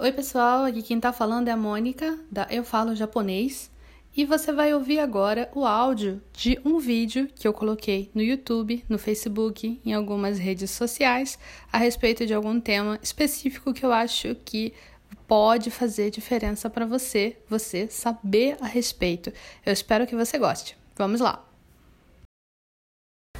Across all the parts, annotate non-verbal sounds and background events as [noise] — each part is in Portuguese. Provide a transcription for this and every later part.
Oi, pessoal, aqui quem tá falando é a Mônica, da Eu Falo Japonês, e você vai ouvir agora o áudio de um vídeo que eu coloquei no YouTube, no Facebook, em algumas redes sociais, a respeito de algum tema específico que eu acho que pode fazer diferença para você, você saber a respeito. Eu espero que você goste. Vamos lá!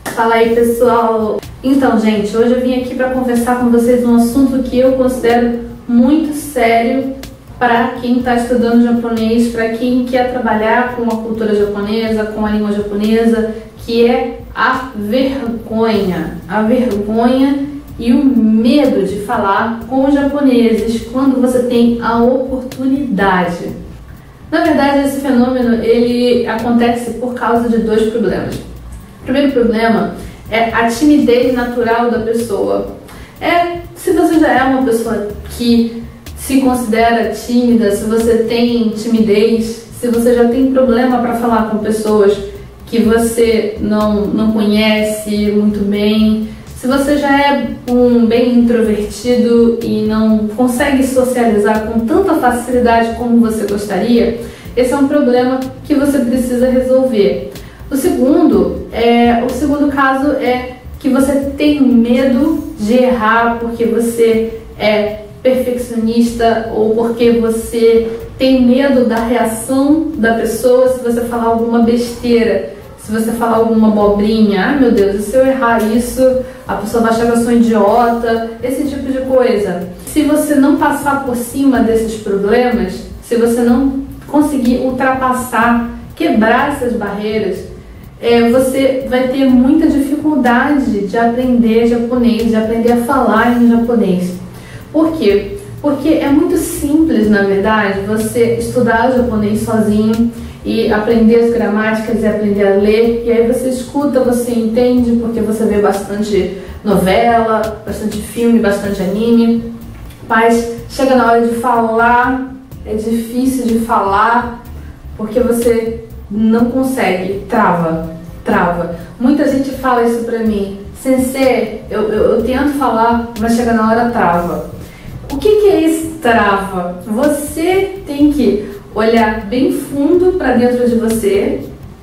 Fala aí, pessoal! Então, gente, hoje eu vim aqui para conversar com vocês um assunto que eu considero muito sério para quem está estudando japonês, para quem quer trabalhar com a cultura japonesa, com a língua japonesa, que é a vergonha. A vergonha e o medo de falar com os japoneses quando você tem a oportunidade. Na verdade, esse fenômeno ele acontece por causa de dois problemas. O primeiro problema é a timidez natural da pessoa. É se você já é uma pessoa que se considera tímida, se você tem timidez, se você já tem problema para falar com pessoas que você não, não conhece muito bem, se você já é um bem introvertido e não consegue socializar com tanta facilidade como você gostaria, esse é um problema que você precisa resolver. O segundo, é, o segundo caso é que você tem medo de errar porque você é perfeccionista ou porque você tem medo da reação da pessoa se você falar alguma besteira, se você falar alguma abobrinha, ah meu Deus, e se eu errar isso, a pessoa vai achar que eu sou idiota, esse tipo de coisa. Se você não passar por cima desses problemas, se você não conseguir ultrapassar, quebrar essas barreiras, é, você vai ter muita dificuldade de aprender japonês, de aprender a falar em japonês. Por quê? Porque é muito simples, na verdade, você estudar japonês sozinho e aprender as gramáticas e aprender a ler, e aí você escuta, você entende, porque você vê bastante novela, bastante filme, bastante anime. Mas chega na hora de falar, é difícil de falar, porque você não consegue, trava, trava. Muita gente fala isso pra mim, Sensei, eu, eu, eu tento falar, mas chega na hora trava. O que, que é esse trava? Você tem que olhar bem fundo para dentro de você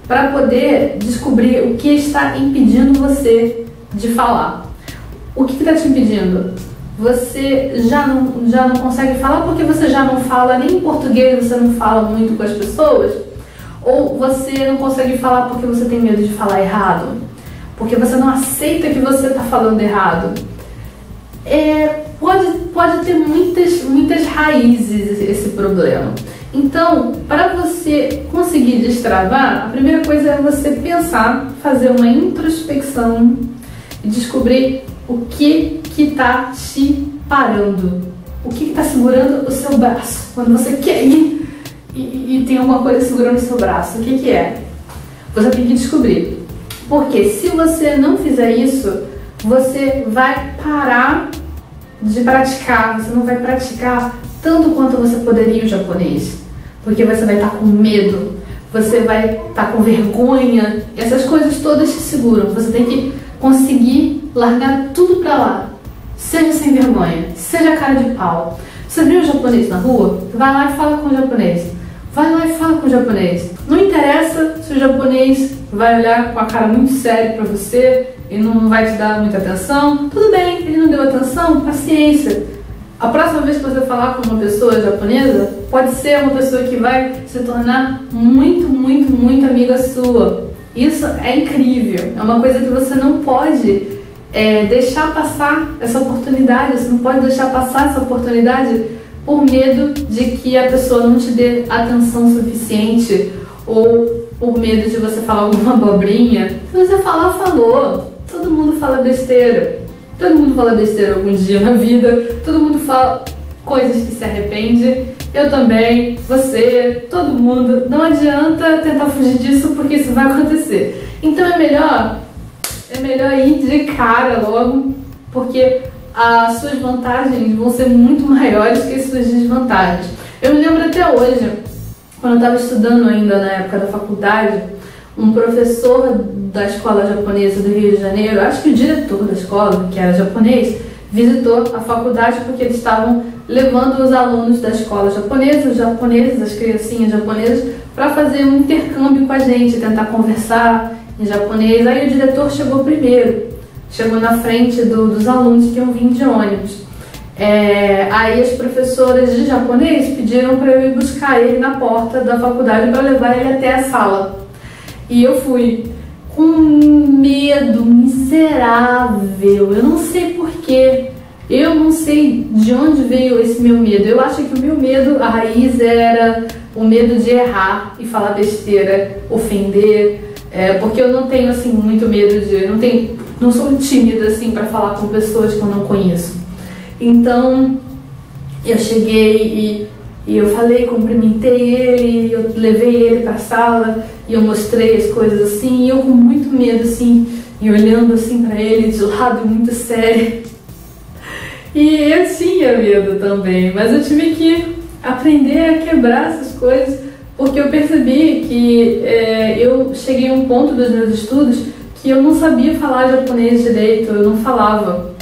para poder descobrir o que está impedindo você de falar. O que está te impedindo? Você já não, já não consegue falar porque você já não fala nem português, você não fala muito com as pessoas? Ou você não consegue falar porque você tem medo de falar errado? Porque você não aceita que você está falando errado? É, pode, pode ter muitas, muitas raízes esse problema. Então, para você conseguir destravar, a primeira coisa é você pensar, fazer uma introspecção e descobrir o que que está te parando, o que está segurando o seu braço quando você quer ir e, tem alguma coisa segurando o seu braço. O que, que é? Você tem que descobrir. Porque se você não fizer isso, você vai parar de praticar, você não vai praticar tanto quanto você poderia o japonês. Porque você vai estar com medo, você vai estar com vergonha, essas coisas todas te seguram. Você tem que conseguir largar tudo pra lá. Seja sem vergonha, seja cara de pau. Você viu um japonês na rua? Vai lá e fala com o japonês. Vai lá e fala com o japonês. Não interessa se o japonês vai olhar com a cara muito séria para você e não vai te dar muita atenção. Tudo bem, ele não deu atenção, paciência. A próxima vez que você falar com uma pessoa japonesa, pode ser uma pessoa que vai se tornar muito, muito, muito amiga sua. Isso é incrível. É uma coisa que você não pode é, deixar passar essa oportunidade. Você não pode deixar passar essa oportunidade por medo de que a pessoa não te dê atenção suficiente ou por medo de você falar alguma abobrinha. Se você falar, falou. Todo mundo fala besteira. Todo mundo fala besteira algum dia na vida. Todo mundo fala coisas que se arrepende. Eu também, você, todo mundo. Não adianta tentar fugir disso porque isso vai acontecer. Então é melhor é melhor ir de cara logo, porque as suas vantagens vão ser muito [laughs] maiores que as suas desvantagens. Eu me lembro até hoje, quando eu estava estudando ainda na época da faculdade, um professor da escola japonesa do Rio de Janeiro, acho que o diretor da escola, que era japonês, visitou a faculdade porque eles estavam levando os alunos da escola japonesa, os japoneses, as criancinhas japonesas, para fazer um intercâmbio com a gente, tentar conversar em japonês. Aí o diretor chegou primeiro, chegou na frente do, dos alunos que iam vir de ônibus. É, aí as professoras de japonês pediram para eu ir buscar ele na porta da faculdade para levar ele até a sala. E eu fui com medo miserável. Eu não sei porquê. Eu não sei de onde veio esse meu medo. Eu acho que o meu medo, a raiz era o medo de errar e falar besteira, ofender, é, porque eu não tenho assim muito medo de, não tenho, não sou tímida assim para falar com pessoas que eu não conheço. Então eu cheguei e, e eu falei, cumprimentei ele, eu levei ele para a sala e eu mostrei as coisas assim, e eu com muito medo assim, e olhando assim para ele de lado muito sério. E eu tinha medo também, mas eu tive que aprender a quebrar essas coisas, porque eu percebi que é, eu cheguei a um ponto dos meus estudos que eu não sabia falar japonês direito, eu não falava.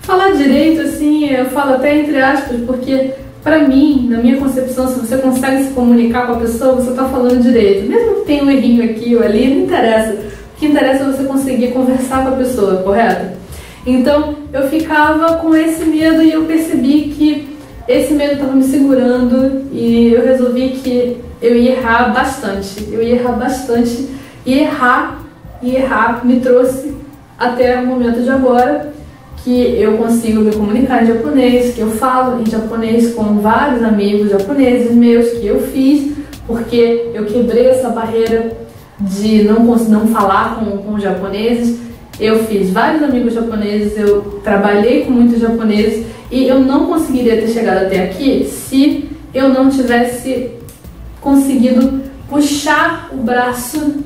Falar direito, assim, eu falo até entre aspas, porque para mim, na minha concepção, se você consegue se comunicar com a pessoa, você está falando direito. Mesmo que tenha um errinho aqui ou ali, não interessa. O que interessa é você conseguir conversar com a pessoa, correto? Então, eu ficava com esse medo e eu percebi que esse medo estava me segurando e eu resolvi que eu ia errar bastante. Eu ia errar bastante e errar e errar me trouxe até o momento de agora que eu consigo me comunicar em japonês, que eu falo em japonês com vários amigos japoneses meus que eu fiz, porque eu quebrei essa barreira de não, não falar com, com japoneses. Eu fiz vários amigos japoneses, eu trabalhei com muitos japoneses e eu não conseguiria ter chegado até aqui se eu não tivesse conseguido puxar o braço,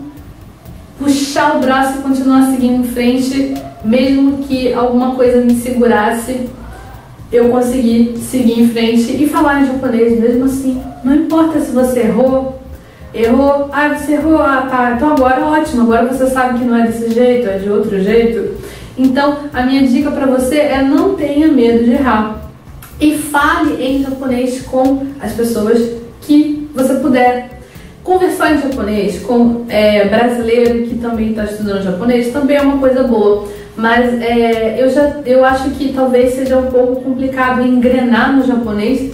puxar o braço e continuar seguindo em frente mesmo que alguma coisa me segurasse, eu consegui seguir em frente e falar em japonês mesmo assim. Não importa se você errou, errou, ah, você errou, ah, tá, então agora ótimo, agora você sabe que não é desse jeito, é de outro jeito. Então, a minha dica para você é não tenha medo de errar. E fale em japonês com as pessoas que você puder. Conversar em japonês com é, brasileiro que também está estudando japonês também é uma coisa boa mas é, eu, já, eu acho que talvez seja um pouco complicado engrenar no japonês.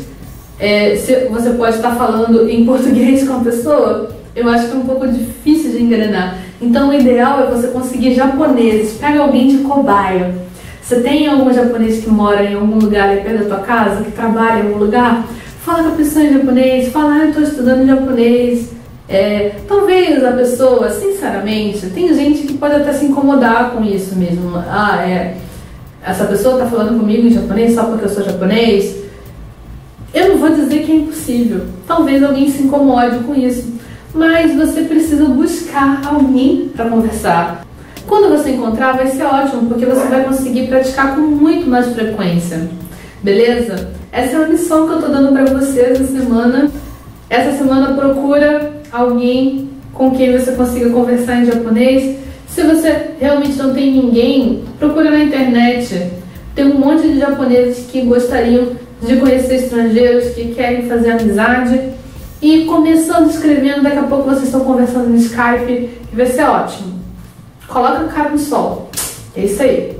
É, se você pode estar falando em [laughs] português com a pessoa, eu acho que é um pouco difícil de engrenar. Então o ideal é você conseguir japoneses. Pega alguém de cobaia. Você tem algum japonês que mora em algum lugar aí perto da tua casa, que trabalha em algum lugar? Fala com a pessoa em japonês, fala, ah, eu estou estudando japonês é, talvez a pessoa, sinceramente, tem gente que pode até se incomodar com isso mesmo. Ah, é, essa pessoa está falando comigo em japonês só porque eu sou japonês. Eu não vou dizer que é impossível. Talvez alguém se incomode com isso. Mas você precisa buscar alguém para conversar. Quando você encontrar, vai ser ótimo, porque você vai conseguir praticar com muito mais frequência. Beleza? Essa é a lição que eu estou dando para vocês essa semana. Essa semana procura alguém com quem você consiga conversar em japonês. Se você realmente não tem ninguém, procura na internet. Tem um monte de japoneses que gostariam de conhecer estrangeiros, que querem fazer amizade. E começando escrevendo, daqui a pouco vocês estão conversando no Skype e vai ser ótimo. Coloca o cara no sol. É isso aí.